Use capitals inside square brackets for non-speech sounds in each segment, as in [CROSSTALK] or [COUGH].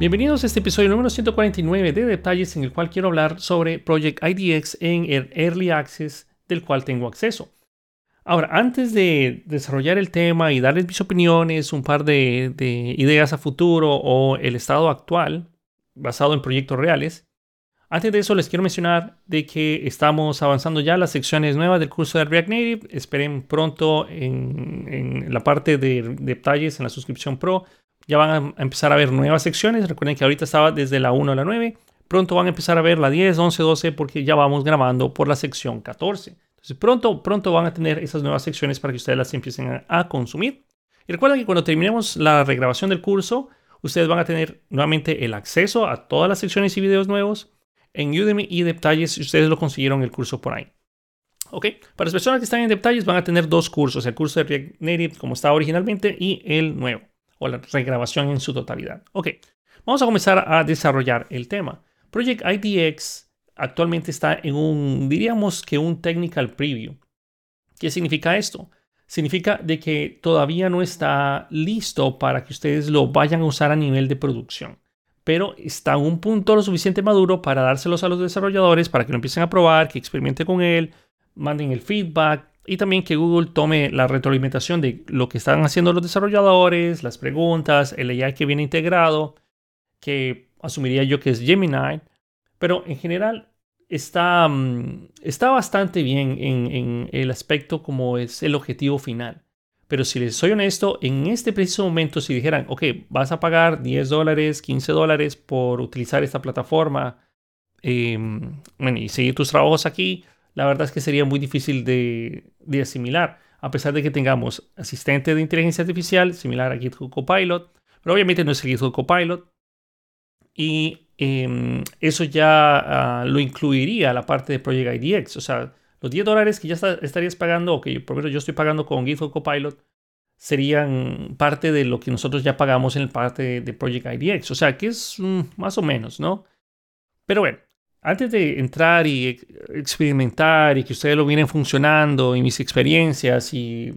Bienvenidos a este episodio número 149 de detalles en el cual quiero hablar sobre Project IDX en el Early Access del cual tengo acceso. Ahora, antes de desarrollar el tema y darles mis opiniones, un par de, ideas a futuro o el estado actual basado en proyectos reales, antes de eso les quiero mencionar de que estamos avanzando ya las secciones nuevas del curso de React Native. Esperen pronto en, en la parte de detalles en la suscripción Pro ya van a empezar a ver nuevas secciones. Recuerden que ahorita estaba desde la 1 a la 9. Pronto van a empezar a ver la 10, 11, 12 porque ya vamos grabando por la sección 14. Entonces pronto, pronto van a tener esas nuevas secciones para que ustedes las empiecen a, consumir. Y recuerden que cuando terminemos la regrabación del curso, ustedes van a tener nuevamente el acceso a todas las secciones y videos nuevos en Udemy y detalles si ustedes lo consiguieron el curso por ahí. Para las personas que están en detalles van a tener dos cursos, el curso de React Native como estaba originalmente y el nuevo o la regrabación en su totalidad. Ok, vamos a comenzar a desarrollar el tema. Project IDX actualmente está en un, diríamos que un technical preview. ¿Qué significa esto? Significa de que todavía no está listo para que ustedes lo vayan a usar a nivel de producción. Pero está en un punto lo suficiente maduro para dárselos a los desarrolladores para que lo empiecen a probar, que experimenten con él, manden el feedback, y también que Google tome la retroalimentación de lo que están haciendo los desarrolladores, las preguntas, el AI que viene integrado, que asumiría yo que es Gemini, pero en general está, mm, está bastante bien en, el aspecto como es el objetivo final. Pero si les soy honesto, en este preciso momento, si dijeran, ok, vas a pagar 10 dólares, 15 dólares por utilizar esta plataforma em, y seguir tus trabajos aquí, la verdad es que sería muy difícil de, asimilar, a pesar de que tengamos asistente de inteligencia artificial similar a GitHub Copilot, pero obviamente no es GitHub Copilot. Y em, eso ya ah, lo incluiría la parte de Project IDX. O sea, los 10 dólares que ya estarías pagando, o que por ejemplo yo estoy pagando con GitHub Copilot, serían parte de lo que nosotros ya pagamos en el parte de Project IDX. O sea, que es más o menos, ¿no? Pero bueno, antes de entrar y experimentar y que ustedes lo vienen funcionando y mis experiencias y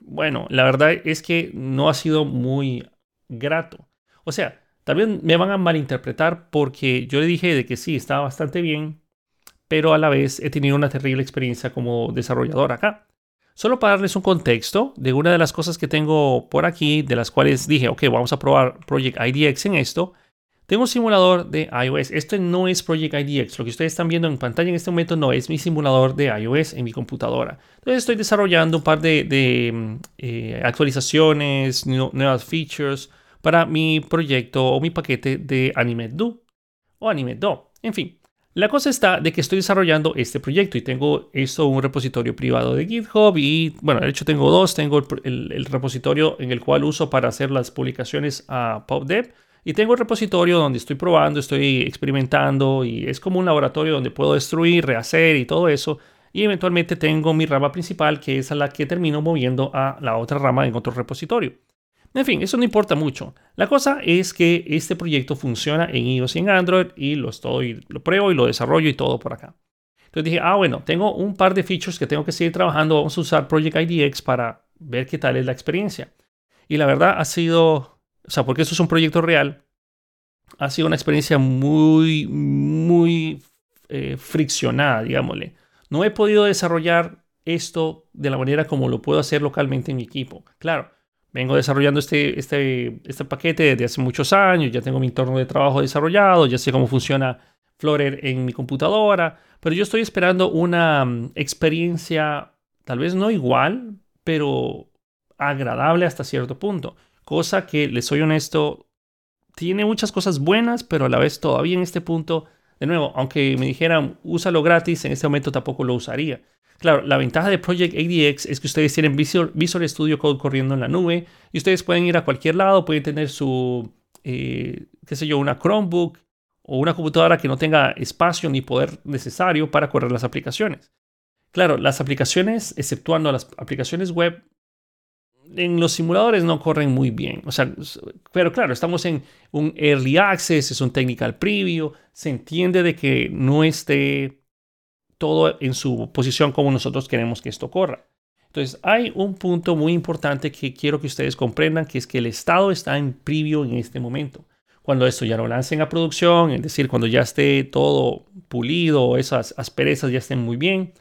bueno, la verdad es que no ha sido muy grato. O sea, también me van a malinterpretar porque yo le dije de que sí, estaba bastante bien, pero a la vez he tenido una terrible experiencia como desarrollador acá. Solo para darles un contexto de una de las cosas que tengo por aquí, de las cuales dije, ok, vamos a probar Project IDX en esto, tengo un simulador de iOS. Este no es Project IDX. Lo que ustedes están viendo en pantalla en este momento no es mi simulador de iOS en mi computadora. Entonces estoy desarrollando un par de, mm, eh, actualizaciones, nuevas features para mi proyecto o mi paquete de AnimeDo o AnimeDo. En fin, la cosa está de que estoy desarrollando este proyecto y tengo esto un repositorio privado de GitHub y bueno, de hecho tengo dos. Tengo el, el repositorio en el cual uso para hacer las publicaciones a PubDev y tengo el repositorio donde estoy probando, estoy experimentando y es como un laboratorio donde puedo destruir, rehacer y todo eso. Y eventualmente tengo mi rama principal que es a la que termino moviendo a la otra rama en otro repositorio. En fin, eso no importa mucho. La cosa es que este proyecto funciona en iOS y en Android y lo estoy, lo pruebo y lo desarrollo y todo por acá. Entonces dije, ah, bueno, tengo un par de features que tengo que seguir trabajando. Vamos a usar Project IDX para ver qué tal es la experiencia. Y la verdad ha sido o sea, porque esto es un proyecto real, ha sido una experiencia muy, muy eh, friccionada, digámosle. No he podido desarrollar esto de la manera como lo puedo hacer localmente en mi equipo. Claro, vengo desarrollando este, este, este paquete desde hace muchos años, ya tengo mi entorno de trabajo desarrollado, ya sé cómo funciona Flutter en mi computadora, pero yo estoy esperando una mm, experiencia tal vez no igual, pero agradable hasta cierto punto. Cosa que, les soy honesto, tiene muchas cosas buenas, pero a la vez todavía en este punto, de nuevo, aunque me dijeran úsalo gratis, en este momento tampoco lo usaría. Claro, la ventaja de Project ADX es que ustedes tienen Visual, Studio Code corriendo en la nube y ustedes pueden ir a cualquier lado, pueden tener su, eh, qué sé yo, una Chromebook o una computadora que no tenga espacio ni poder necesario para correr las aplicaciones. Claro, las aplicaciones, exceptuando las aplicaciones web, en los simuladores no corren muy bien. O sea, pero claro, estamos en un early access, es un technical preview, se entiende de que no esté todo en su posición como nosotros queremos que esto corra. Entonces, hay un punto muy importante que quiero que ustedes comprendan, que es que el estado está en preview en este momento. Cuando esto ya lo lancen a producción, es decir, cuando ya esté todo pulido, esas asperezas ya estén muy bien,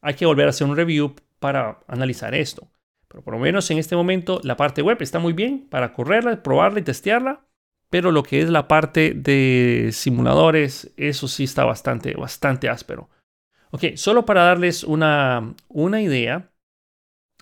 hay que volver a hacer un review para analizar esto. Pero por lo menos en este momento la parte web está muy bien para correrla, probarla y testearla. Pero lo que es la parte de simuladores, eso sí está bastante, bastante áspero. Ok, solo para darles una, una idea,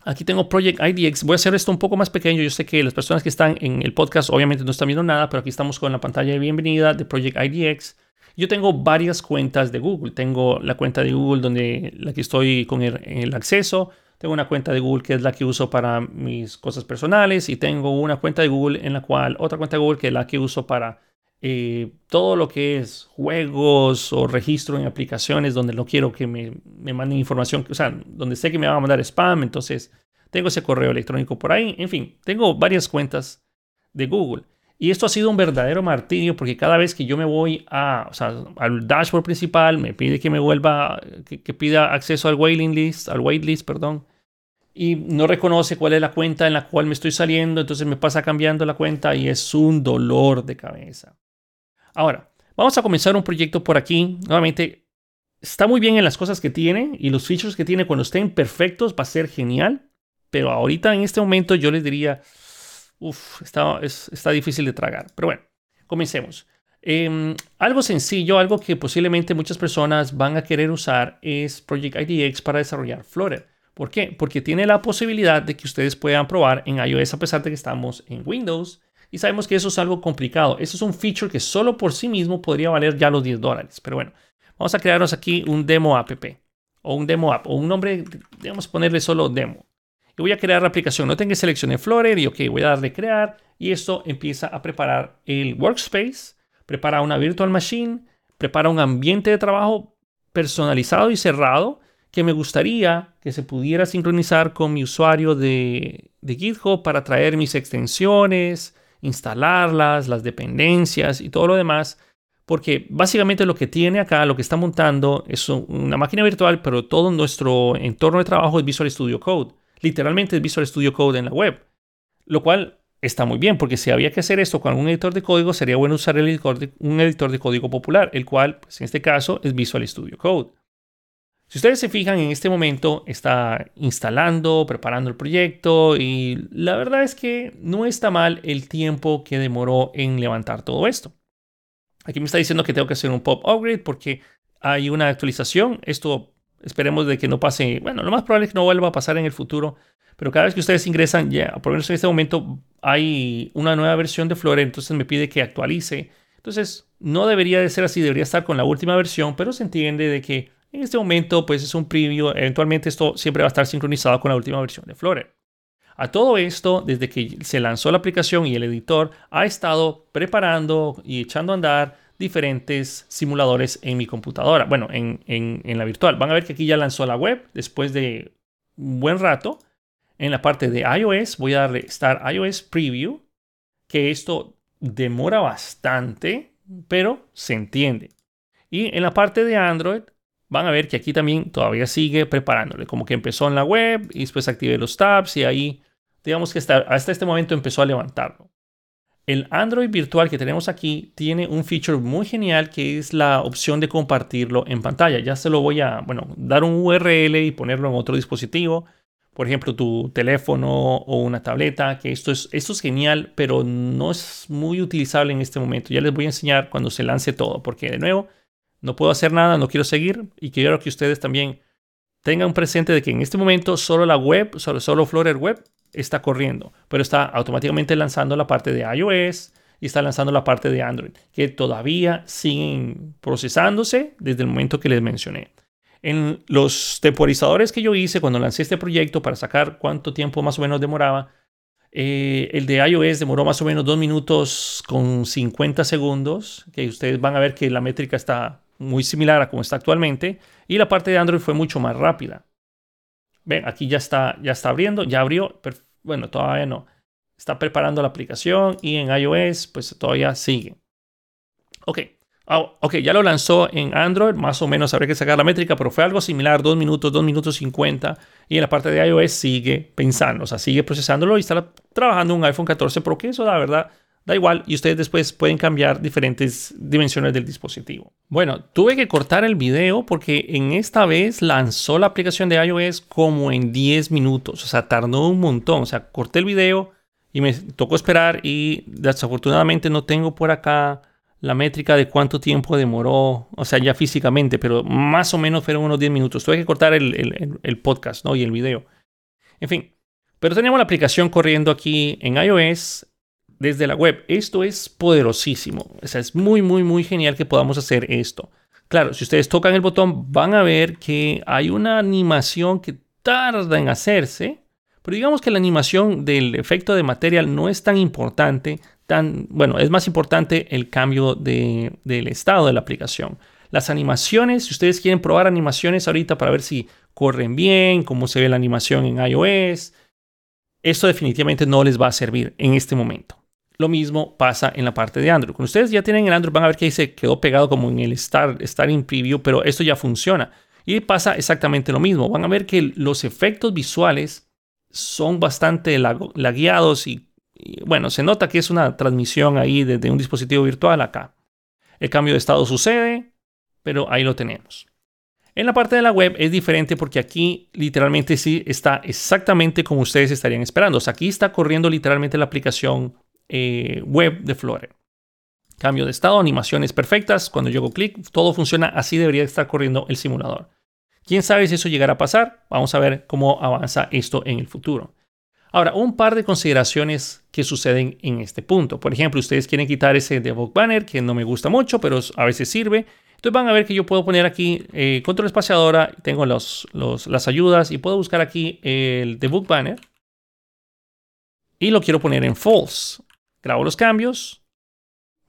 aquí tengo Project IDX. Voy a hacer esto un poco más pequeño. Yo sé que las personas que están en el podcast obviamente no están viendo nada, pero aquí estamos con la pantalla de bienvenida de Project IDX. Yo tengo varias cuentas de Google. Tengo la cuenta de Google donde la que estoy con el, acceso. Tengo una cuenta de Google que es la que uso para mis cosas personales y tengo una cuenta de Google en la cual, otra cuenta de Google que es la que uso para eh, todo lo que es juegos o registro en aplicaciones donde no quiero que me, me, manden información, o sea, donde sé que me van a mandar spam, entonces tengo ese correo electrónico por ahí. En fin, tengo varias cuentas de Google. Y esto ha sido un verdadero martirio porque cada vez que yo me voy a, o sea, al dashboard principal, me pide que me vuelva, que, que pida acceso al waiting list, al waitlist, perdón, y no reconoce cuál es la cuenta en la cual me estoy saliendo, entonces me pasa cambiando la cuenta y es un dolor de cabeza. Ahora, vamos a comenzar un proyecto por aquí. Nuevamente, está muy bien en las cosas que tiene y los features que tiene cuando estén perfectos va a ser genial. Pero ahorita en este momento yo les diría, uff, está, difícil de tragar. Pero bueno, comencemos. Em, algo sencillo, algo que posiblemente muchas personas van a querer usar es Project IDX para desarrollar Flutter. ¿Por qué? Porque tiene la posibilidad de que ustedes puedan probar en iOS a pesar de que estamos en Windows y sabemos que eso es algo complicado. Eso es un feature que solo por sí mismo podría valer ya los 10 dólares. Pero bueno, vamos a crearnos aquí un demo app o un demo app o un nombre, digamos ponerle solo demo. Y voy a crear la aplicación. No tengo que seleccionar Flutter y ok, voy a darle crear y esto empieza a preparar el workspace, prepara una virtual machine, prepara un ambiente de trabajo personalizado y cerrado que me gustaría que se pudiera sincronizar con mi usuario de, de GitHub para traer mis extensiones, instalarlas, las dependencias y todo lo demás, porque básicamente lo que tiene acá, lo que está montando es una máquina virtual, pero todo nuestro entorno de trabajo es Visual Studio Code. Literalmente es Visual Studio Code en la web, lo cual está muy bien, porque si había que hacer esto con algún editor de código, sería bueno usar un editor de código popular, el cual, pues, en este caso, es Visual Studio Code. Si ustedes se fijan, en este momento está instalando, preparando el proyecto y la verdad es que no está mal el tiempo que demoró en levantar todo esto. Aquí me está diciendo que tengo que hacer un pop upgrade porque hay una actualización. Esto esperemos de que no pase, bueno, lo más probable es que no vuelva a pasar en el futuro, pero cada vez que ustedes ingresan, ya, por lo menos en este momento, hay una nueva versión de Flore, entonces me pide que actualice. Entonces, no debería de ser así, debería estar con la última versión, pero se entiende de que en este momento, pues es un preview. Eventualmente esto siempre va a estar sincronizado con la última versión de Flutter. A todo esto, desde que se lanzó la aplicación y el editor, ha estado preparando y echando a andar diferentes simuladores en mi computadora. Bueno, en, en, la virtual. Van a ver que aquí ya lanzó la web después de un buen rato. En la parte de iOS voy a darle Start iOS Preview, que esto demora bastante, pero se entiende. Y en la parte de Android van a ver que aquí también todavía sigue preparándole, como que empezó en la web y después activé los tabs y ahí, digamos que hasta, hasta este momento empezó a levantarlo. El Android virtual que tenemos aquí tiene un feature muy genial que es la opción de compartirlo en pantalla. Ya se lo voy a, bueno, dar un URL y ponerlo en otro dispositivo. Por ejemplo, tu teléfono o una tableta, que esto es, esto es genial, pero no es muy utilizable en este momento. Ya les voy a enseñar cuando se lance todo, porque de nuevo, no puedo hacer nada, no quiero seguir y quiero que ustedes también tengan presente de que en este momento solo la web, solo, solo Web está corriendo, pero está automáticamente lanzando la parte de iOS y está lanzando la parte de Android, que todavía siguen procesándose desde el momento que les mencioné. En los temporizadores que yo hice cuando lancé este proyecto para sacar cuánto tiempo más o menos demoraba, eh, el de iOS demoró más o menos 2 minutos con 50 segundos, que ustedes van a ver que la métrica está muy similar a como está actualmente. Y la parte de Android fue mucho más rápida. Ven, aquí ya está, ya está abriendo, ya abrió. bueno, todavía no. Está preparando la aplicación y en iOS, pues todavía sigue. Ok, ah, ok, ya lo lanzó en Android, más o menos habría que sacar la métrica, pero fue algo similar, 2 minutos, 2 minutos 50. Y en la parte de iOS sigue pensando, o sea, sigue procesándolo y está trabajando un iPhone 14 Pro, que eso la verdad da igual y ustedes después pueden cambiar diferentes dimensiones del dispositivo. Bueno, tuve que cortar el video porque en esta vez lanzó la aplicación de iOS como en 10 minutos, o sea, tardó un montón, o sea, corté el video y me tocó esperar y desafortunadamente no tengo por acá la métrica de cuánto tiempo demoró, o sea, ya físicamente, pero más o menos fueron unos 10 minutos. Tuve que cortar el, podcast ¿no? y el video. En fin, pero tenemos la aplicación corriendo aquí en iOS desde la web. Esto es poderosísimo. O sea, es muy, muy, muy genial que podamos hacer esto. Claro, si ustedes tocan el botón van a ver que hay una animación que tarda en hacerse, pero digamos que la animación del efecto de material no es tan importante tan, bueno, es más importante el cambio de, del estado de la aplicación. Las animaciones, si ustedes quieren probar animaciones ahorita para ver si corren bien, cómo se ve la animación en iOS, esto definitivamente no les va a servir en este momento. Lo mismo pasa en la parte de Android. Cuando ustedes ya tienen el Android, van a ver que ahí se quedó pegado como en el Start, in Preview, pero esto ya funciona. Y pasa exactamente lo mismo. Van a ver que los efectos visuales son bastante lagueados y bueno, se nota que es una transmisión ahí desde un dispositivo virtual acá. El cambio de estado sucede, pero ahí lo tenemos. En la parte de la web es diferente porque aquí literalmente sí está exactamente como ustedes estarían esperando. O sea, aquí está corriendo literalmente la aplicación eh, web de Flore. Cambio de estado, animaciones perfectas. Cuando yo hago clic, todo funciona así debería estar corriendo el simulador. ¿Quién sabe si eso llegará a pasar? Vamos a ver cómo avanza esto en el futuro. Ahora, un par de consideraciones que suceden en este punto. Por ejemplo, ustedes quieren quitar ese debug banner que no me gusta mucho, pero a veces sirve. Entonces van a ver que yo puedo poner aquí eh, control espaciadora, tengo los, las ayudas y puedo buscar aquí el debug banner. Y lo quiero poner en false. Grabo los cambios,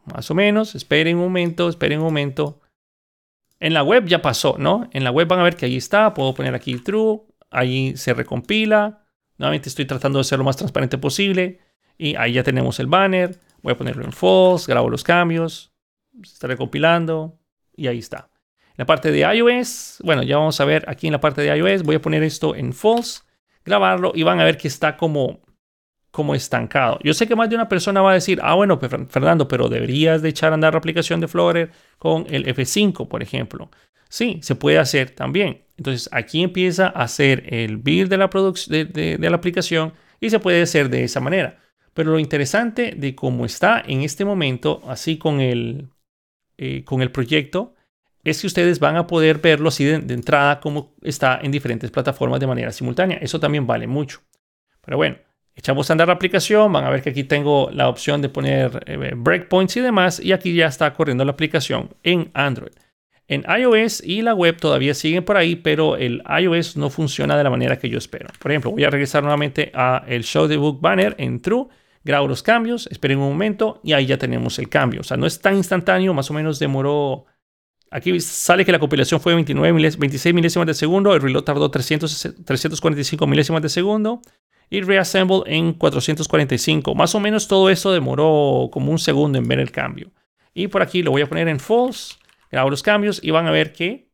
más o menos. Esperen un momento, esperen un momento. En la web ya pasó, ¿no? En la web van a ver que ahí está. Puedo poner aquí true. Ahí se recompila. Nuevamente estoy tratando de ser lo más transparente posible. Y ahí ya tenemos el banner. Voy a ponerlo en false, grabo los cambios, se está recompilando y ahí está. En la parte de iOS, bueno, ya vamos a ver aquí en la parte de iOS, voy a poner esto en false, grabarlo y van a ver que está como, como estancado. Yo sé que más de una persona va a decir, ah, bueno, pues, Fernando, pero deberías de echar a andar la aplicación de Flutter con el F5, por ejemplo. Sí, se puede hacer también. Entonces aquí empieza a hacer el build de la, de, de, aplicación y se puede hacer de esa manera. Pero lo interesante de cómo está en este momento, así con el, eh, con el proyecto, es que ustedes van a poder verlo así de, entrada como está en diferentes plataformas de manera simultánea. Eso también vale mucho. Pero bueno, echamos a andar la aplicación, van a ver que aquí tengo la opción de poner eh, breakpoints y demás, y aquí ya está corriendo la aplicación en Android. En iOS y la web todavía siguen por ahí, pero el iOS no funciona de la manera que yo espero. Por ejemplo, voy a regresar nuevamente a el Show the Book Banner en True, grabo los cambios, esperen un momento y ahí ya tenemos el cambio. O sea, no es tan instantáneo, más o menos demoró... Aquí sale que la compilación fue 29 26 milésimas de segundo, el reload tardó 345 milésimas de segundo y reassemble en 445. Más o menos todo eso demoró como un segundo en ver el cambio. Y por aquí lo voy a poner en false grabo los cambios y van a ver que,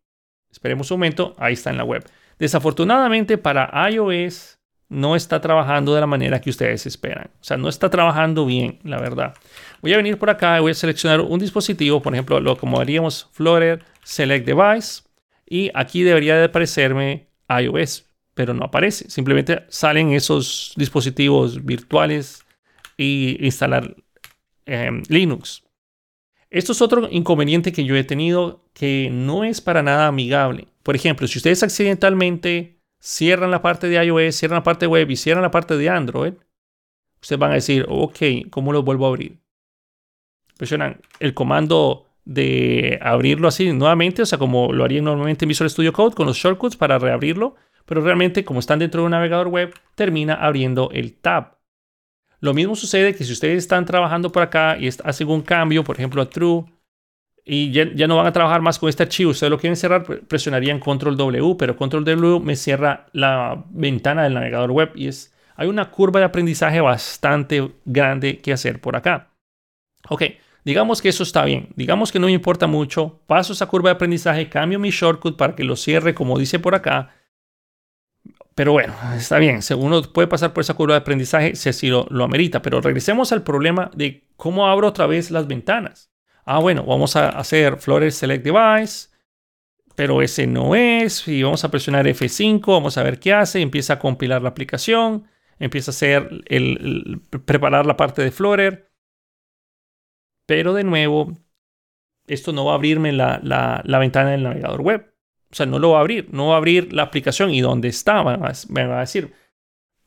esperemos un momento, ahí está en la web. Desafortunadamente para iOS no está trabajando de la manera que ustedes esperan. O sea, no está trabajando bien, la verdad. Voy a venir por acá y voy a seleccionar un dispositivo, por ejemplo, lo como haríamos Flutter Select Device. Y aquí debería de aparecerme iOS, pero no aparece. Simplemente salen esos dispositivos virtuales y instalar em, Linux. Esto es otro inconveniente que yo he tenido que no es para nada amigable. Por ejemplo, si ustedes accidentalmente cierran la parte de iOS, cierran la parte web y cierran la parte de Android, ustedes van a decir, ok, ¿cómo lo vuelvo a abrir? Presionan el comando de abrirlo así nuevamente, o sea, como lo harían normalmente en Visual Studio Code con los shortcuts para reabrirlo, pero realmente como están dentro de un navegador web, termina abriendo el tab. Lo mismo sucede que si ustedes están trabajando por acá y hacen un cambio, por ejemplo, a true, y ya, no van a trabajar más con este archivo, ustedes lo quieren cerrar, presionarían control W, pero control W me cierra la ventana del navegador web y es, hay una curva de aprendizaje bastante grande que hacer por acá. Ok, digamos que eso está bien, digamos que no me importa mucho, paso esa curva de aprendizaje, cambio mi shortcut para que lo cierre como dice por acá, pero bueno, está bien. Uno puede pasar por esa curva de aprendizaje si así lo, lo amerita. Pero regresemos al problema de cómo abro otra vez las ventanas. Ah, bueno, vamos a hacer Flores Select Device, pero ese no es. Y vamos a presionar F5, vamos a ver qué hace. Empieza a compilar la aplicación, empieza a hacer el, preparar la parte de Flutter. Pero de nuevo, esto no va a abrirme la, la ventana del navegador web. O sea, no lo va a abrir, no va a abrir la aplicación y dónde está, me va a decir.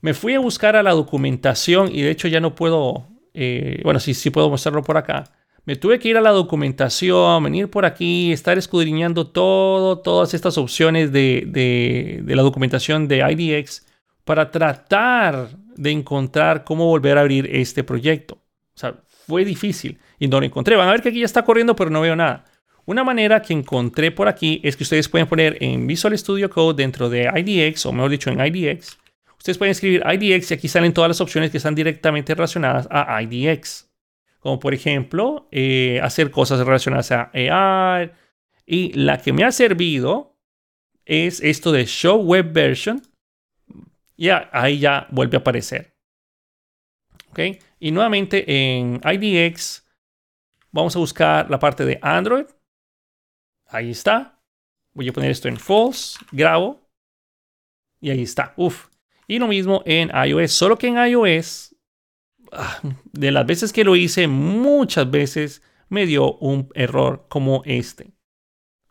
Me fui a buscar a la documentación y de hecho ya no puedo, eh, bueno, sí, sí puedo mostrarlo por acá. Me tuve que ir a la documentación, venir por aquí, estar escudriñando todo, todas estas opciones de, de, de la documentación de IDX para tratar de encontrar cómo volver a abrir este proyecto. O sea, fue difícil y no lo encontré. Van a ver que aquí ya está corriendo, pero no veo nada. Una manera que encontré por aquí es que ustedes pueden poner en Visual Studio Code dentro de IDX, o mejor dicho, en IDX. Ustedes pueden escribir IDX y aquí salen todas las opciones que están directamente relacionadas a IDX. Como por ejemplo, eh, hacer cosas relacionadas a AI. Y la que me ha servido es esto de Show Web Version. Y ahí ya vuelve a aparecer. ¿Ok? Y nuevamente en IDX vamos a buscar la parte de Android Ahí está. Voy a poner esto en false, grabo. Y ahí está. Uf. Y lo mismo en iOS. Solo que en iOS, ah, de las veces que lo hice, muchas veces me dio un error como este.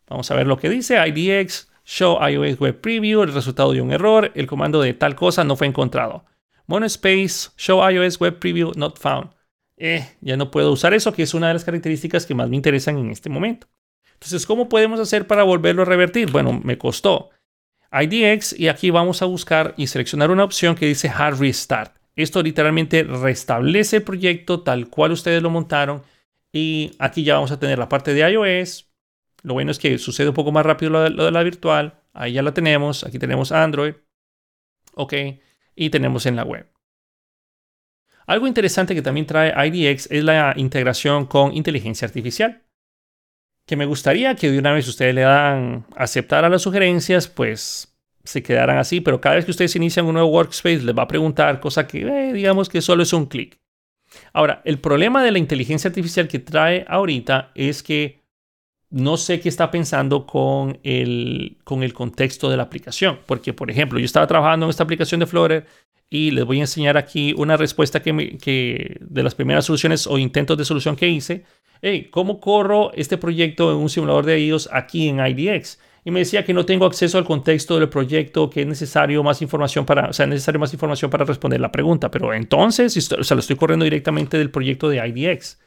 Vamos a ver lo que dice IDX show iOS web preview. El resultado de un error. El comando de tal cosa no fue encontrado. Monospace show iOS web preview not found. Eh, ya no puedo usar eso, que es una de las características que más me interesan en este momento. Entonces, ¿cómo podemos hacer para volverlo a revertir? Bueno, me costó. IDX y aquí vamos a buscar y seleccionar una opción que dice Hard Restart. Esto literalmente restablece el proyecto tal cual ustedes lo montaron y aquí ya vamos a tener la parte de iOS. Lo bueno es que sucede un poco más rápido lo de, la virtual. Ahí ya la tenemos. Aquí tenemos Android. Ok. Y tenemos en la web. Algo interesante que también trae IDX es la integración con inteligencia artificial que me gustaría que de una vez ustedes le dan aceptar a las sugerencias, pues se quedaran así, pero cada vez que ustedes inician un nuevo workspace les va a preguntar, cosa que eh, digamos que solo es un clic. Ahora, el problema de la inteligencia artificial que trae ahorita es que no sé qué está pensando con el, con el contexto de la aplicación. Porque, por ejemplo, yo estaba trabajando en esta aplicación de Flutter y les voy a enseñar aquí una respuesta que, que de las primeras soluciones o intentos de solución que hice hey, ¿cómo corro este proyecto en un simulador de iOS aquí en IDX? Y me decía que no tengo acceso al contexto del proyecto, que es necesario más información para, o sea, necesario más información para responder la pregunta. Pero entonces, o sea, lo estoy corriendo directamente del proyecto de IDX.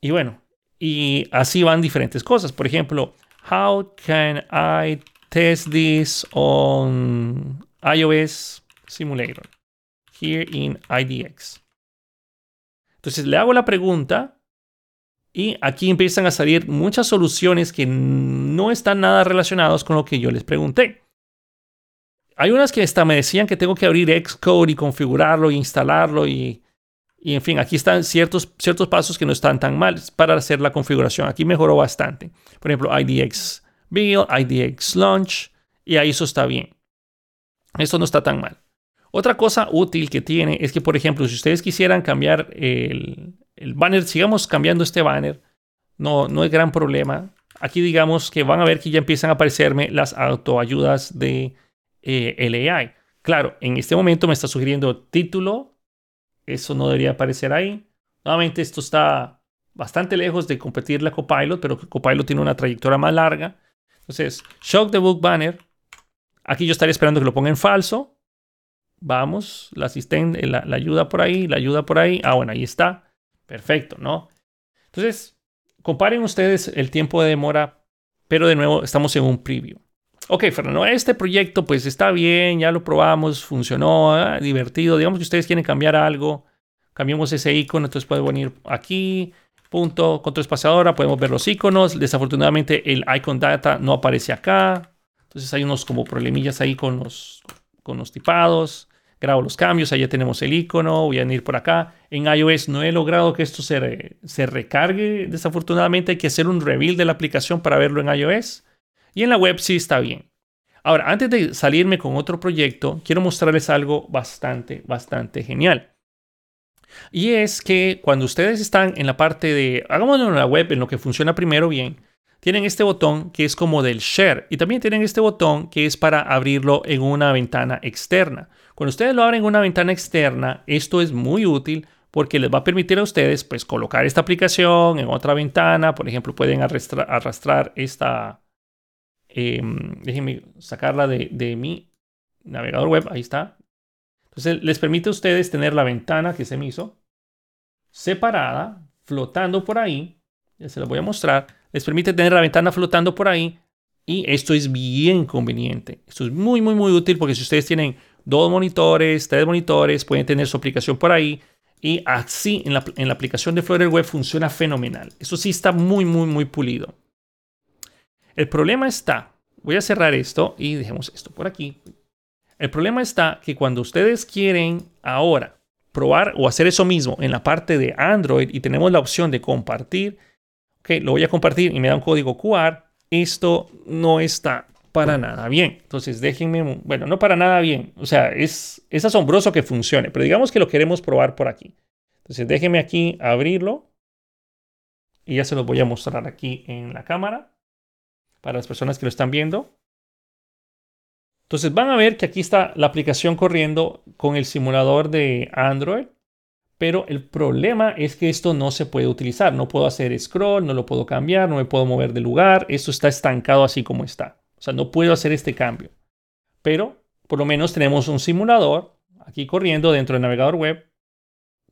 Y bueno, y así van diferentes cosas. Por ejemplo, how can I test this on iOS Simulator here in IDX? Entonces le hago la pregunta y aquí empiezan a salir muchas soluciones que no están nada relacionadas con lo que yo les pregunté. Hay unas que hasta me decían que tengo que abrir Xcode y configurarlo, e instalarlo y, y en fin, aquí están ciertos, ciertos pasos que no están tan mal para hacer la configuración. Aquí mejoró bastante. Por ejemplo, IDX Build, IDX Launch y ahí eso está bien. Esto no está tan mal. Otra cosa útil que tiene es que, por ejemplo, si ustedes quisieran cambiar el, el banner, sigamos cambiando este banner, no, no es gran problema. Aquí digamos que van a ver que ya empiezan a aparecerme las autoayudas de eh, LAI. Claro, en este momento me está sugiriendo título. Eso no debería aparecer ahí. Nuevamente esto está bastante lejos de competir la Copilot, pero Copilot tiene una trayectoria más larga. Entonces, shock the book banner. Aquí yo estaría esperando que lo ponga en falso. Vamos, la asistente, la ayuda por ahí, la ayuda por ahí. Ah, bueno, ahí está. Perfecto, ¿no? Entonces, comparen ustedes el tiempo de demora, pero de nuevo estamos en un preview. Ok, Fernando, este proyecto pues está bien, ya lo probamos, funcionó, ah, divertido. Digamos que ustedes quieren cambiar algo, cambiamos ese icono, entonces pueden venir aquí, punto, control espaciadora, podemos ver los iconos. Desafortunadamente el icon data no aparece acá, entonces hay unos como problemillas ahí con los, con los tipados grabo los cambios, allá tenemos el icono, voy a ir por acá. En iOS no he logrado que esto se, se recargue, desafortunadamente hay que hacer un reveal de la aplicación para verlo en iOS. Y en la web sí está bien. Ahora, antes de salirme con otro proyecto, quiero mostrarles algo bastante, bastante genial. Y es que cuando ustedes están en la parte de, hagámoslo en la web, en lo que funciona primero bien, tienen este botón que es como del share y también tienen este botón que es para abrirlo en una ventana externa. Cuando ustedes lo abren en una ventana externa, esto es muy útil porque les va a permitir a ustedes pues colocar esta aplicación en otra ventana. Por ejemplo, pueden arrastrar, esta, em, déjenme sacarla de, de mi navegador web, ahí está. Entonces les permite a ustedes tener la ventana que se me hizo separada, flotando por ahí. Ya se lo voy a mostrar. Les permite tener la ventana flotando por ahí. Y esto es bien conveniente. Esto es muy, muy, muy útil porque si ustedes tienen dos monitores, tres monitores, pueden tener su aplicación por ahí. Y así en la, en la aplicación de Flutter Web funciona fenomenal. Eso sí está muy, muy, muy pulido. El problema está, voy a cerrar esto y dejemos esto por aquí. El problema está que cuando ustedes quieren ahora probar o hacer eso mismo en la parte de Android y tenemos la opción de compartir, ok, lo voy a compartir y me da un código QR, esto no está para nada bien. Entonces déjenme, bueno, no para nada bien, o sea, es, es asombroso que funcione, pero digamos que lo queremos probar por aquí. Entonces déjenme aquí abrirlo y ya se los voy a mostrar aquí en la cámara para las personas que lo están viendo. Entonces van a ver que aquí está la aplicación corriendo con el simulador de Android, pero el problema es que esto no se puede utilizar. No puedo hacer scroll, no lo puedo cambiar, no me puedo mover de lugar. Esto está estancado así como está. O sea, no puedo hacer este cambio. Pero por lo menos tenemos un simulador aquí corriendo dentro del navegador web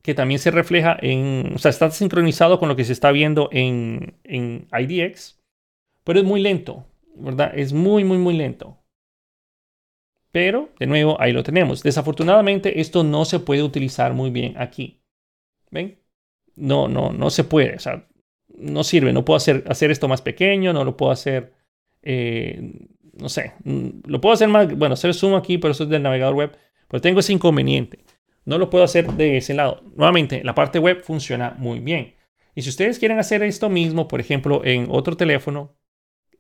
que también se refleja en, o sea, está sincronizado con lo que se está viendo en, en IDX, pero es muy lento, ¿verdad? Es muy, muy, muy lento. Pero, de nuevo, ahí lo tenemos. Desafortunadamente, esto no se puede utilizar muy bien aquí. ¿Ven? No, no, no se puede. O sea, no sirve. No puedo hacer, hacer esto más pequeño, no lo puedo hacer, eh, no sé, mm, lo puedo hacer más, bueno, hacer zoom aquí, pero eso es del navegador web. Pero tengo ese inconveniente. No lo puedo hacer de ese lado. Nuevamente, la parte web funciona muy bien. Y si ustedes quieren hacer esto mismo, por ejemplo, en otro teléfono,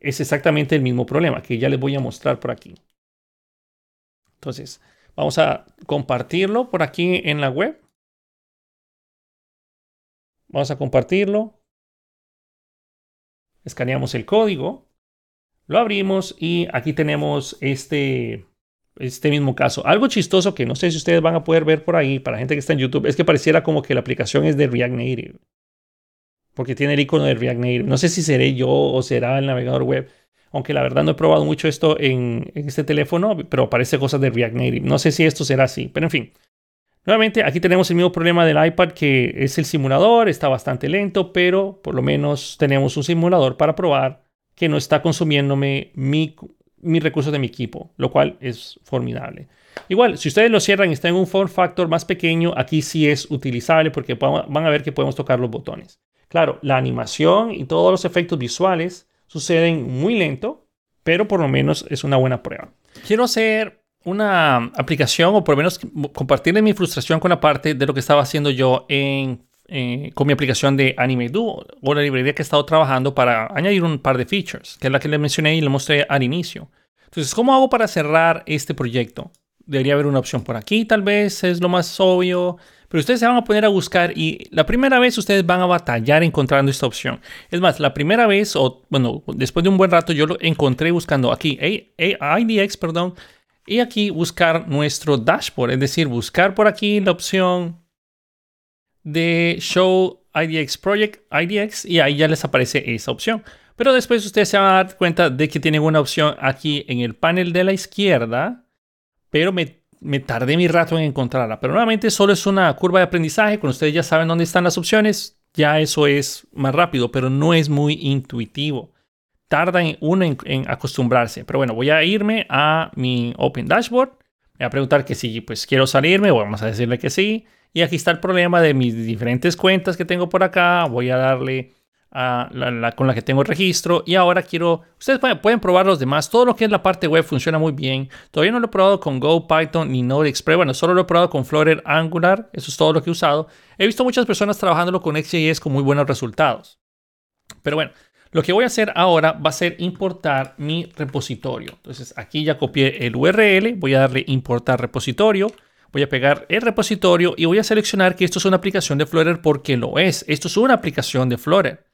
es exactamente el mismo problema que ya les voy a mostrar por aquí. Entonces, vamos a compartirlo por aquí en la web. Vamos a compartirlo. Escaneamos el código. Lo abrimos y aquí tenemos este, este mismo caso. Algo chistoso que no sé si ustedes van a poder ver por ahí para gente que está en YouTube es que pareciera como que la aplicación es de React Native. Porque tiene el icono de React Native. No sé si seré yo o será el navegador web aunque la verdad no he probado mucho esto en, este teléfono, pero parece cosas de React Native. No sé si esto será así, pero en fin. Nuevamente, aquí tenemos el mismo problema del iPad, que es el simulador, está bastante lento, pero por lo menos tenemos un simulador para probar que no está consumiéndome mi, mi recursos de mi equipo, lo cual es formidable. Igual, si ustedes lo cierran y está en un form factor más pequeño, aquí sí es utilizable porque van a ver que podemos tocar los botones. Claro, la animación y todos los efectos visuales suceden muy lento, pero por lo menos es una buena prueba. Quiero hacer una aplicación o por lo menos compartirle mi frustración con la parte de lo que estaba haciendo yo en, eh, con mi aplicación de AnimeDo o la librería que he estado trabajando para añadir un par de features, que es la que le mencioné y le mostré al inicio. Entonces, ¿cómo hago para cerrar este proyecto? Debería haber una opción por aquí, tal vez, es lo más obvio. Pero ustedes se van a poner a buscar y la primera vez ustedes van a batallar encontrando esta opción. Es más, la primera vez, o bueno, después de un buen rato, yo lo encontré buscando aquí, IDX, perdón, y aquí buscar nuestro dashboard, es decir, buscar por aquí la opción de Show IDX Project, IDX, y ahí ya les aparece esa opción. Pero después ustedes se van a dar cuenta de que tienen una opción aquí en el panel de la izquierda, pero me me tardé mi rato en encontrarla, pero nuevamente solo es una curva de aprendizaje. Cuando ustedes ya saben dónde están las opciones, ya eso es más rápido, pero no es muy intuitivo. Tarda en uno en, acostumbrarse. Pero bueno, voy a irme a mi Open Dashboard. Voy a preguntar que si pues quiero salirme, vamos a decirle que sí. Y aquí está el problema de mis diferentes cuentas que tengo por acá. Voy a darle la, con la que tengo el registro. Y ahora quiero, ustedes pueden, probar los demás. Todo lo que es la parte web funciona muy bien. Todavía no lo he probado con Go, Python ni Node Express. Bueno, solo lo he probado con Flutter, Angular. Eso es todo lo que he usado. He visto muchas personas trabajándolo con XJS con muy buenos resultados. Pero bueno, Lo que voy a hacer ahora va a ser importar mi repositorio. Entonces aquí ya copié el URL, voy a darle importar repositorio, voy a pegar el repositorio y voy a seleccionar que esto es una aplicación de Flutter porque lo es. Esto es una aplicación de Flutter.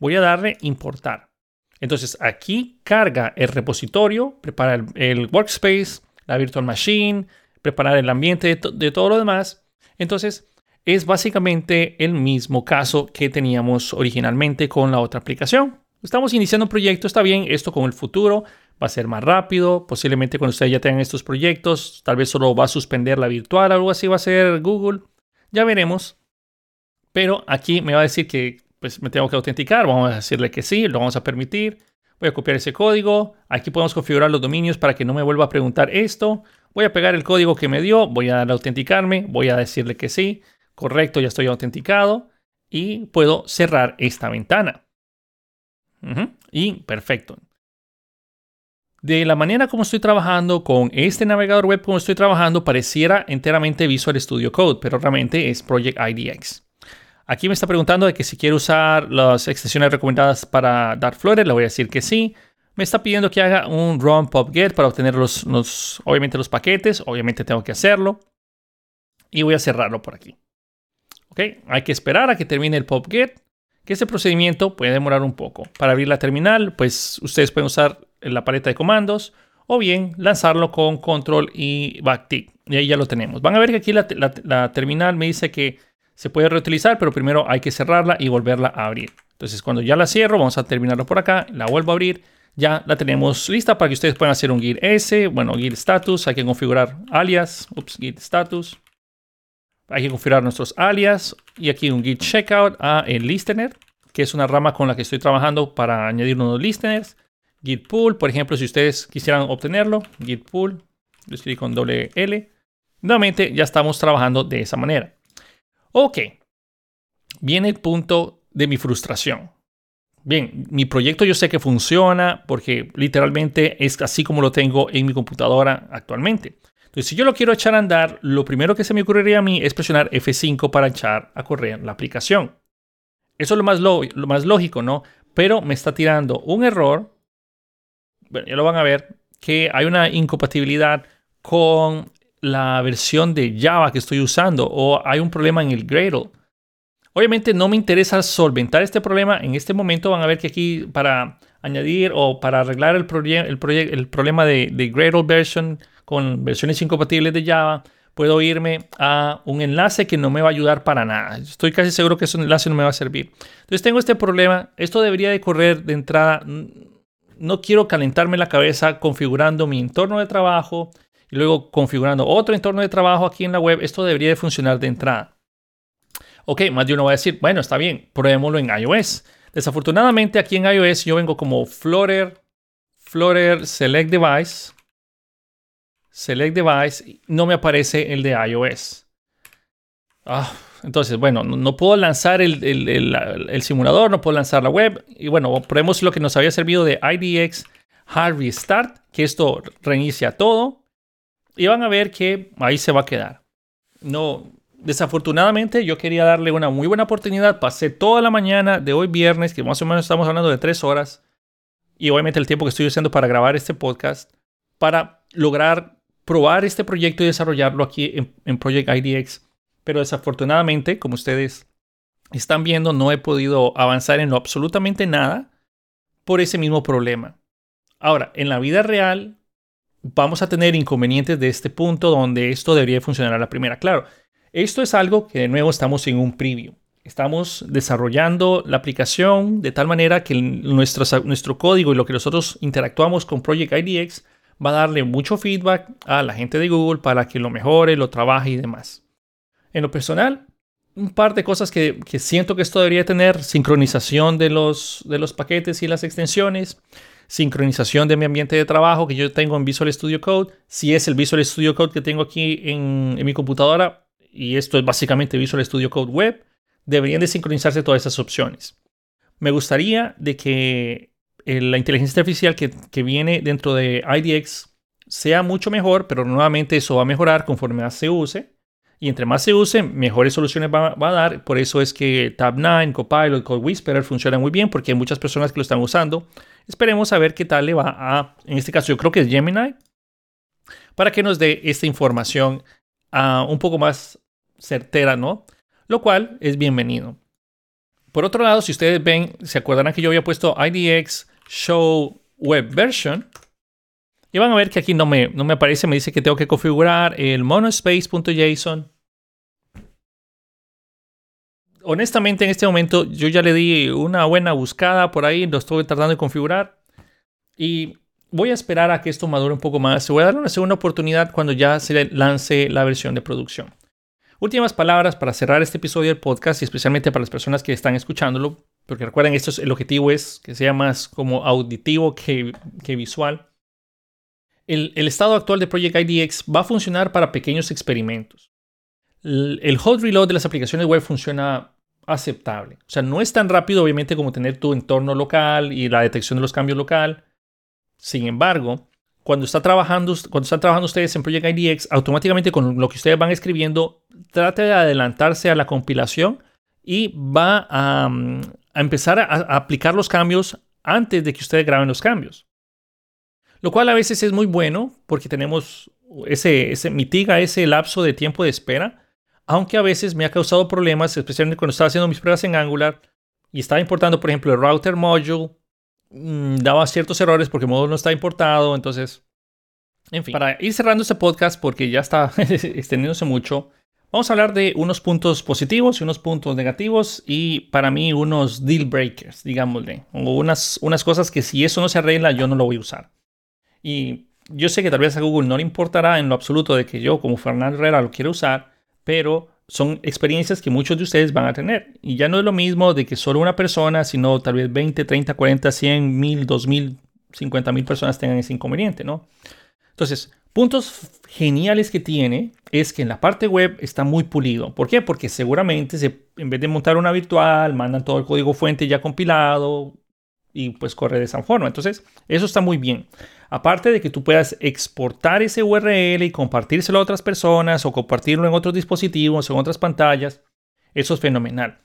Voy a darle importar. Entonces aquí carga el repositorio, prepara el, workspace, la virtual machine, preparar el ambiente de, de todo lo demás. Entonces es básicamente el mismo caso que teníamos originalmente con la otra aplicación. Estamos iniciando un proyecto, está bien, esto con el futuro va a ser más rápido, posiblemente cuando ustedes ya tengan estos proyectos, tal vez solo va a suspender la virtual, algo así va a ser Google, ya veremos. Pero aquí me va a decir que pues me tengo que autenticar, vamos a decirle que sí, lo vamos a permitir. Voy a copiar ese código, aquí podemos configurar los dominios para que no me vuelva a preguntar esto. Voy a pegar el código que me dio, voy a darle a autenticarme, voy a decirle que sí, correcto, ya estoy autenticado y puedo cerrar esta ventana. Y perfecto. De la manera como estoy trabajando con este navegador web como estoy trabajando, pareciera enteramente Visual Studio Code, pero realmente es Project IDX. Aquí me está preguntando de que si quiero usar las extensiones recomendadas para Dartflower, le voy a decir que sí. Me está pidiendo que haga un run pubget para obtener los, los, obviamente los paquetes. Obviamente tengo que hacerlo. Y voy a cerrarlo por aquí. Ok, hay que esperar a que termine el pubget que ese procedimiento puede demorar un poco. Para abrir la terminal, pues ustedes pueden usar la paleta de comandos o bien lanzarlo con control y backtick. Y ahí ya lo tenemos. Van a ver que aquí la, terminal me dice que se puede reutilizar, pero primero hay que cerrarla y volverla a abrir. Entonces cuando ya la cierro, vamos a terminarlo por acá, la vuelvo a abrir, ya la tenemos lista para que ustedes puedan hacer un git S, bueno, git status, hay que configurar alias, ups, git status. Hay que configurar nuestros alias y aquí un git checkout a el listener, que es una rama con la que estoy trabajando para añadir unos listeners. Git pull, por ejemplo, si ustedes quisieran obtenerlo, git pull, lo escribí con doble L. Nuevamente ya estamos trabajando de esa manera. Ok, viene el punto de mi frustración. Bien, mi proyecto yo sé que funciona porque literalmente es así como lo tengo en mi computadora actualmente. Entonces, si yo lo quiero echar a andar, lo primero que se me ocurriría a mí es presionar F5 para echar a correr la aplicación. Eso es lo más, lo, más lógico, ¿no? Pero me está tirando un error. Bueno, ya lo van a ver, que hay una incompatibilidad con la versión de Java que estoy usando o hay un problema en el Gradle. Obviamente no me interesa solventar este problema. En este momento van a ver que aquí para añadir o para arreglar el, el, el problema de, de Gradle version con versiones incompatibles de Java, puedo irme a un enlace que no me va a ayudar para nada. Estoy casi seguro que ese enlace no me va a servir. Entonces tengo este problema. Esto debería de correr de entrada. No quiero calentarme la cabeza configurando mi entorno de trabajo y luego configurando otro entorno de trabajo aquí en la web. Esto debería de funcionar de entrada. Ok, más de uno va a decir, bueno, está bien, probémoslo en iOS. Desafortunadamente aquí en iOS yo vengo como Flutter, Flutter Select Device Select Device, no me aparece el de iOS. Ah, entonces, bueno, no, puedo lanzar el, simulador, no puedo lanzar la web. Y bueno, probemos lo que nos había servido de IDX Hard Restart, que esto reinicia todo. Y van a ver que ahí se va a quedar. No, desafortunadamente yo quería darle una muy buena oportunidad. Pasé toda la mañana de hoy viernes, que más o menos estamos hablando de tres horas. Y obviamente el tiempo que estoy usando para grabar este podcast, para lograr probar este proyecto y desarrollarlo aquí en, Project IDX. Pero desafortunadamente, como ustedes están viendo, no he podido avanzar en absolutamente nada por ese mismo problema. Ahora, en la vida real, vamos a tener inconvenientes de este punto donde esto debería funcionar a la primera. Claro, esto es algo que de nuevo estamos en un preview. Estamos desarrollando la aplicación de tal manera que nuestro, nuestro código y lo que nosotros interactuamos con Project IDX va a darle mucho feedback a la gente de Google para que lo mejore, lo trabaje y demás. En lo personal, un par de cosas que, siento que esto debería tener, sincronización de los, de los paquetes y las extensiones, sincronización de mi ambiente de trabajo que yo tengo en Visual Studio Code, si es el Visual Studio Code que tengo aquí en, en mi computadora, y esto es básicamente Visual Studio Code Web, deberían de sincronizarse todas esas opciones. Me gustaría de que la inteligencia artificial que, viene dentro de IDX sea mucho mejor, pero nuevamente eso va a mejorar conforme se use. Y entre más se use, mejores soluciones va, a dar. Por eso es que Tab9, Copilot, Code Whisperer funcionan muy bien porque hay muchas personas que lo están usando. Esperemos a ver qué tal le va a, en este caso yo creo que es Gemini, para que nos dé esta información uh, un poco más certera, ¿no? Lo cual es bienvenido. Por otro lado, si ustedes ven, se acuerdan que yo había puesto IDX Show Web Version. Y van a ver que aquí no me, no me aparece, me dice que tengo que configurar el monospace.json. Honestamente, en este momento yo ya le di una buena buscada por ahí, lo estoy tratando de configurar. Y voy a esperar a que esto madure un poco más. Se voy a dar una segunda oportunidad cuando ya se lance la versión de producción. Últimas palabras para cerrar este episodio del podcast y especialmente para las personas que están escuchándolo, porque recuerden, esto es, el objetivo es que sea más como auditivo que, visual. El, estado actual de Project IDX va a funcionar para pequeños experimentos. El, el hot reload de las aplicaciones web funciona aceptable. O sea, no es tan rápido obviamente como tener tu entorno local y la detección de los cambios local. Sin embargo, cuando, está trabajando, cuando están trabajando ustedes en Project IDX, automáticamente con lo que ustedes van escribiendo, trate de adelantarse a la compilación y va a, mm, empezar a, aplicar los cambios antes de que ustedes graben los cambios. Lo cual a veces es muy bueno porque tenemos ese, ese mitiga ese lapso de tiempo de espera, aunque a veces me ha causado problemas, especialmente cuando estaba haciendo mis pruebas en Angular y estaba importando, por ejemplo, el router module Mm, daba ciertos errores porque el módulo no está importado. Entonces, en fin, para ir cerrando este podcast porque ya está [LAUGHS] extendiéndose mucho, vamos a hablar de unos puntos positivos y unos puntos negativos y para mí unos deal breakers, digámosle, o unas, unas cosas que si eso no se arregla yo no lo voy a usar. Y yo sé que tal vez a Google no le importará en lo absoluto de que yo como Fernando Herrera lo quiera usar, pero son experiencias que muchos de ustedes van a tener. Y ya no es lo mismo de que solo una persona, sino tal vez 20, 30, 40, 100, 1000, 2000, 50 mil personas tengan ese inconveniente, ¿no? Entonces, puntos geniales que tiene es que en la parte web está muy pulido. ¿Por qué? Porque seguramente se, en vez de montar una virtual, mandan todo el código fuente ya compilado y pues corre de esa forma. Entonces, eso está muy bien. Aparte de que tú puedas exportar ese URL y compartírselo a otras personas o compartirlo en otros dispositivos, en otras pantallas, eso es fenomenal.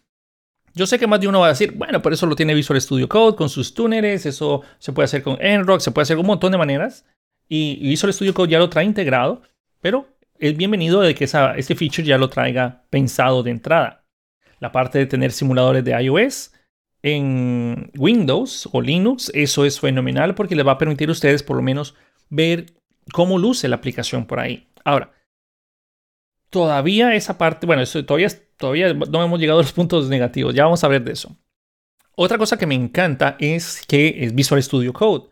Yo sé que más de uno va a decir, bueno, por eso lo tiene Visual Studio Code con sus túneles, eso se puede hacer con Nrock, se puede hacer un montón de maneras. Y Visual Studio Code ya lo trae integrado, pero es bienvenido de que esa, este feature ya lo traiga pensado de entrada. La parte de tener simuladores de iOS, en Windows o Linux, eso es fenomenal porque les va a permitir a ustedes por lo menos ver cómo luce la aplicación por ahí. Ahora, todavía esa parte, bueno, todavía, todavía no hemos llegado a los puntos negativos, ya vamos a ver de eso. Otra cosa que me encanta es que es Visual Studio Code.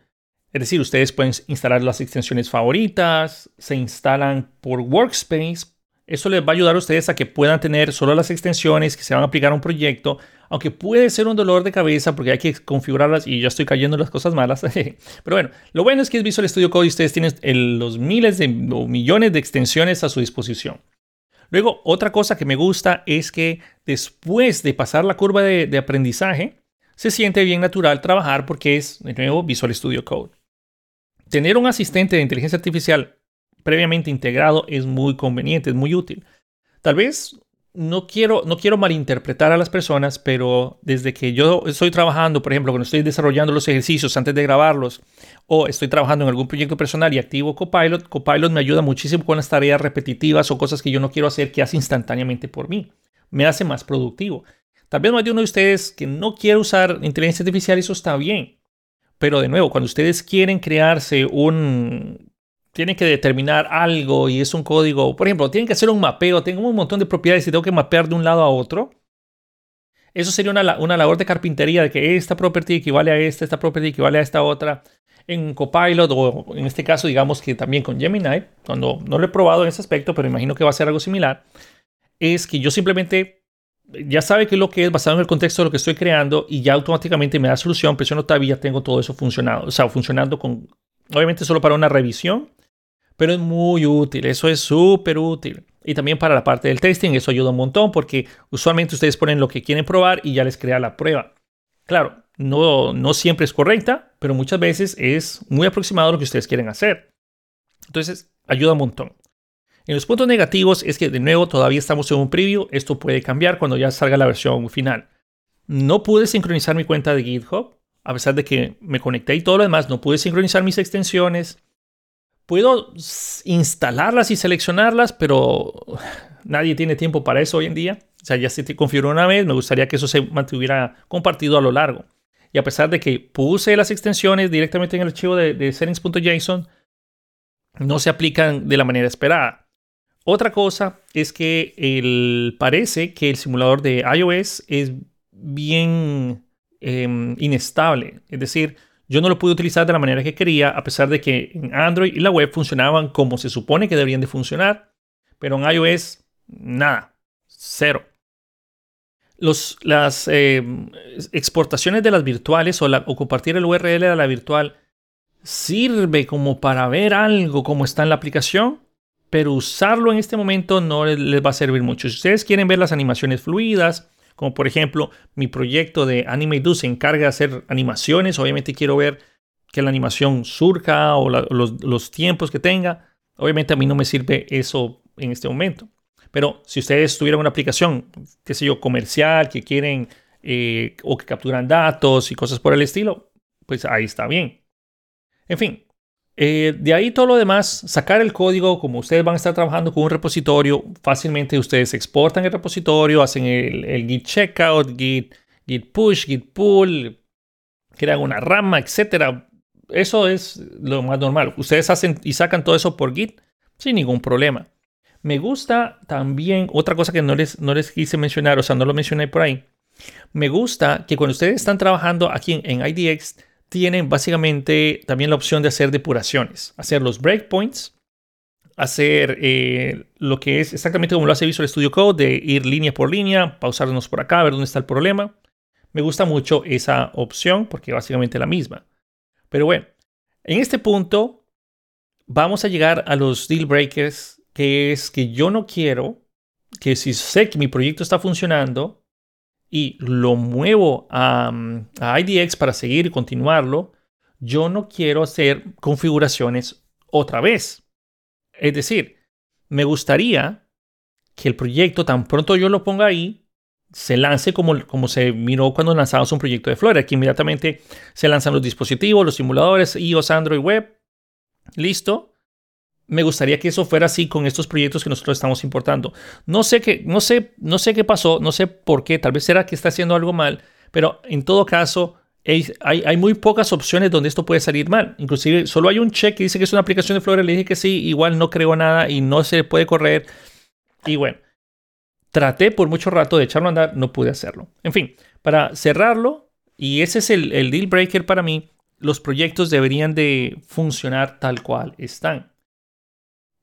Es decir, ustedes pueden instalar las extensiones favoritas, se instalan por Workspace. Eso les va a ayudar a ustedes a que puedan tener solo las extensiones que se van a aplicar a un proyecto aunque puede ser un dolor de cabeza porque hay que configurarlas y ya estoy cayendo en las cosas malas. [LAUGHS] Pero bueno, lo bueno es que es Visual Studio Code y ustedes tienen los miles de o millones de extensiones a su disposición. Luego, otra cosa que me gusta es que después de pasar la curva de, de aprendizaje, se siente bien natural trabajar porque es, de nuevo, Visual Studio Code. Tener un asistente de inteligencia artificial previamente integrado es muy conveniente, es muy útil. Tal vez no quiero, no quiero malinterpretar a las personas, pero desde que yo estoy trabajando, por ejemplo, cuando estoy desarrollando los ejercicios antes de grabarlos, o estoy trabajando en algún proyecto personal y activo Copilot, Copilot me ayuda muchísimo con las tareas repetitivas o cosas que yo no quiero hacer que hace instantáneamente por mí. Me hace más productivo. Tal vez más de uno de ustedes que no quiere usar inteligencia artificial, eso está bien. Pero de nuevo, cuando ustedes quieren crearse un, tienen que determinar algo y es un código, por ejemplo, tienen que hacer un mapeo, tengo un montón de propiedades y tengo que mapear de un lado a otro. Eso sería una, una labor de carpintería de que esta property equivale a esta, esta property equivale a esta otra. En Copilot o en este caso digamos que también con Gemini, cuando no lo he probado en ese aspecto, pero imagino que va a ser algo similar, es que yo simplemente ya sabe qué es lo que es basado en el contexto de lo que estoy creando y ya automáticamente me da solución, pero yo no todavía tengo todo eso funcionado, o sea, funcionando con, obviamente solo para una revisión pero es muy útil, eso es súper útil. Y también para la parte del testing, eso ayuda un montón porque usualmente ustedes ponen lo que quieren probar y ya les crea la prueba. Claro, no, no siempre es correcta, pero muchas veces es muy aproximado a lo que ustedes quieren hacer. Entonces, ayuda un montón. En los puntos negativos es que de nuevo todavía estamos en un preview, esto puede cambiar cuando ya salga la versión final. No pude sincronizar mi cuenta de GitHub, a pesar de que me conecté y todo lo demás, no pude sincronizar mis extensiones. Puedo instalarlas y seleccionarlas, pero [SIGHS] nadie tiene tiempo para eso hoy en día. O sea, ya se te configuró una vez, me gustaría que eso se mantuviera compartido a lo largo. Y a pesar de que puse las extensiones directamente en el archivo de, de settings.json, no se aplican de la manera esperada. Otra cosa es que parece que el simulador de iOS es bien em, inestable. Es decir, yo no lo pude utilizar de la manera que quería, a pesar de que en Android y la web funcionaban como se supone que deberían de funcionar. Pero en iOS, nada, cero. Las em, exportaciones de las virtuales o, o compartir el URL de la virtual sirve como para ver algo como está en la aplicación, pero usarlo en este momento no les va a servir mucho. Si ustedes quieren ver las animaciones fluidas, como por ejemplo mi proyecto de AnimeDo se encarga de hacer animaciones, obviamente quiero ver que la animación surja o los, tiempos que tenga. Obviamente a mí no me sirve eso en este momento. Pero si ustedes tuvieran una aplicación, qué sé yo, comercial, que quieren eh, o que capturan datos y cosas por el estilo, pues ahí está bien. En fin, eh, de ahí todo lo demás, sacar el código, como ustedes van a estar trabajando con un repositorio, fácilmente ustedes exportan el repositorio, hacen el, git checkout, git, git push, git pull, crean una rama, etc. Eso es lo más normal. Ustedes hacen y sacan todo eso por git sin ningún problema. Me gusta también otra cosa que no les, no les quise mencionar, o sea, no lo mencioné por ahí. Me gusta que cuando ustedes están trabajando aquí en IDX, tienen básicamente también la opción de hacer depuraciones, hacer los breakpoints, hacer eh, lo que es exactamente como lo hace Visual Studio Code, de ir línea por línea, pausarnos por acá, ver dónde está el problema. Me gusta mucho esa opción porque básicamente es la misma. Pero bueno, en este punto vamos a llegar a los deal breakers, que es que yo no quiero que si sé que mi proyecto está funcionando, y lo muevo a, IDX para seguir y continuarlo, yo no quiero hacer configuraciones otra vez. Es decir, me gustaría que el proyecto, tan pronto yo lo ponga ahí, se lance como, como se miró cuando lanzamos un proyecto de Flora, que inmediatamente se lanzan los dispositivos, los simuladores, iOS, Android Web, listo, me gustaría que eso fuera así con estos proyectos que nosotros estamos importando. No sé qué, no sé, no sé qué pasó, no sé por qué, tal vez será que está haciendo algo mal, pero en todo caso hay, muy pocas opciones donde esto puede salir mal. Inclusive solo hay un check que dice que es una aplicación de Flora, le dije que sí, igual no creo nada y no se puede correr. Y bueno, traté por mucho rato de echarlo a andar, no pude hacerlo. En fin, para cerrarlo, y ese es el deal breaker para mí, los proyectos deberían de funcionar tal cual están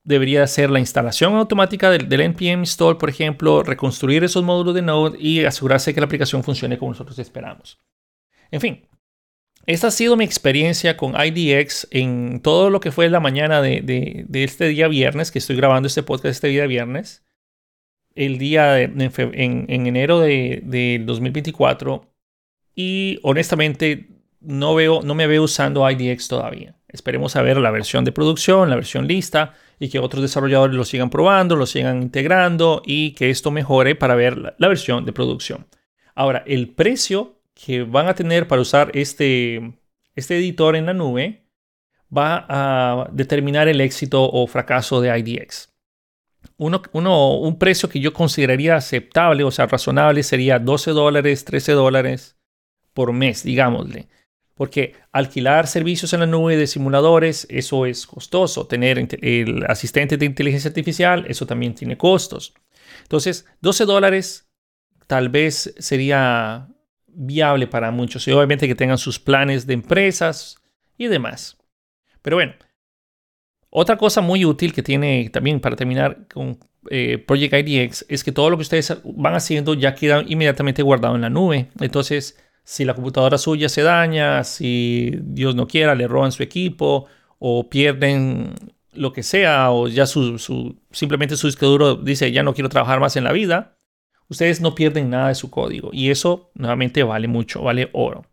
debería ser la instalación automática del, npm install, por ejemplo, reconstruir esos módulos de Node y asegurarse que la aplicación funcione como nosotros esperamos. En fin, esta ha sido mi experiencia con IDX en todo lo que fue la mañana de, este día viernes, que estoy grabando este podcast este día viernes, el día en, enero de, 2024. Y honestamente, no, veo, no me veo usando IDX todavía. Esperemos a ver la versión de producción, la versión lista y que otros desarrolladores lo sigan probando, lo sigan integrando y que esto mejore para ver la, versión de producción. Ahora, el precio que van a tener para usar este, este editor en la nube va a determinar el éxito o fracaso de IDX. Uno, un precio que yo consideraría aceptable, o sea, razonable, sería 12 dólares, 13 dólares por mes, digámosle. Porque alquilar servicios en la nube de simuladores, eso es costoso. Tener el asistente de inteligencia artificial, eso también tiene costos. Entonces, 12 dólares tal vez sería viable para muchos. Obviamente que tengan sus planes de empresas y demás. Pero bueno, otra cosa muy útil que tiene también para terminar con eh, Project IDX es que todo lo que ustedes van haciendo ya queda inmediatamente guardado en la nube. Entonces, si la computadora suya se daña, si Dios no quiera, le roban su equipo o pierden lo que sea, o ya su, simplemente su disco duro dice ya no quiero trabajar más en la vida, ustedes no pierden nada de su código y eso nuevamente vale mucho, vale oro.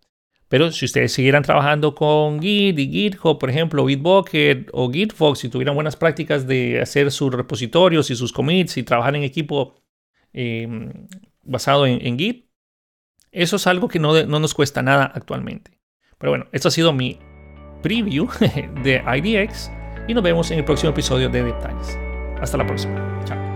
Pero si ustedes siguieran trabajando con Git y GitHub, por ejemplo, Bitbucket o Gitfox, si tuvieran buenas prácticas de hacer sus repositorios y sus commits y trabajar en equipo em, basado en, Git, eso es algo que no, no nos cuesta nada actualmente. Pero bueno, esto ha sido mi preview [LAUGHS] de IDX y nos vemos en el próximo episodio de Detalles. Hasta la próxima. Chao.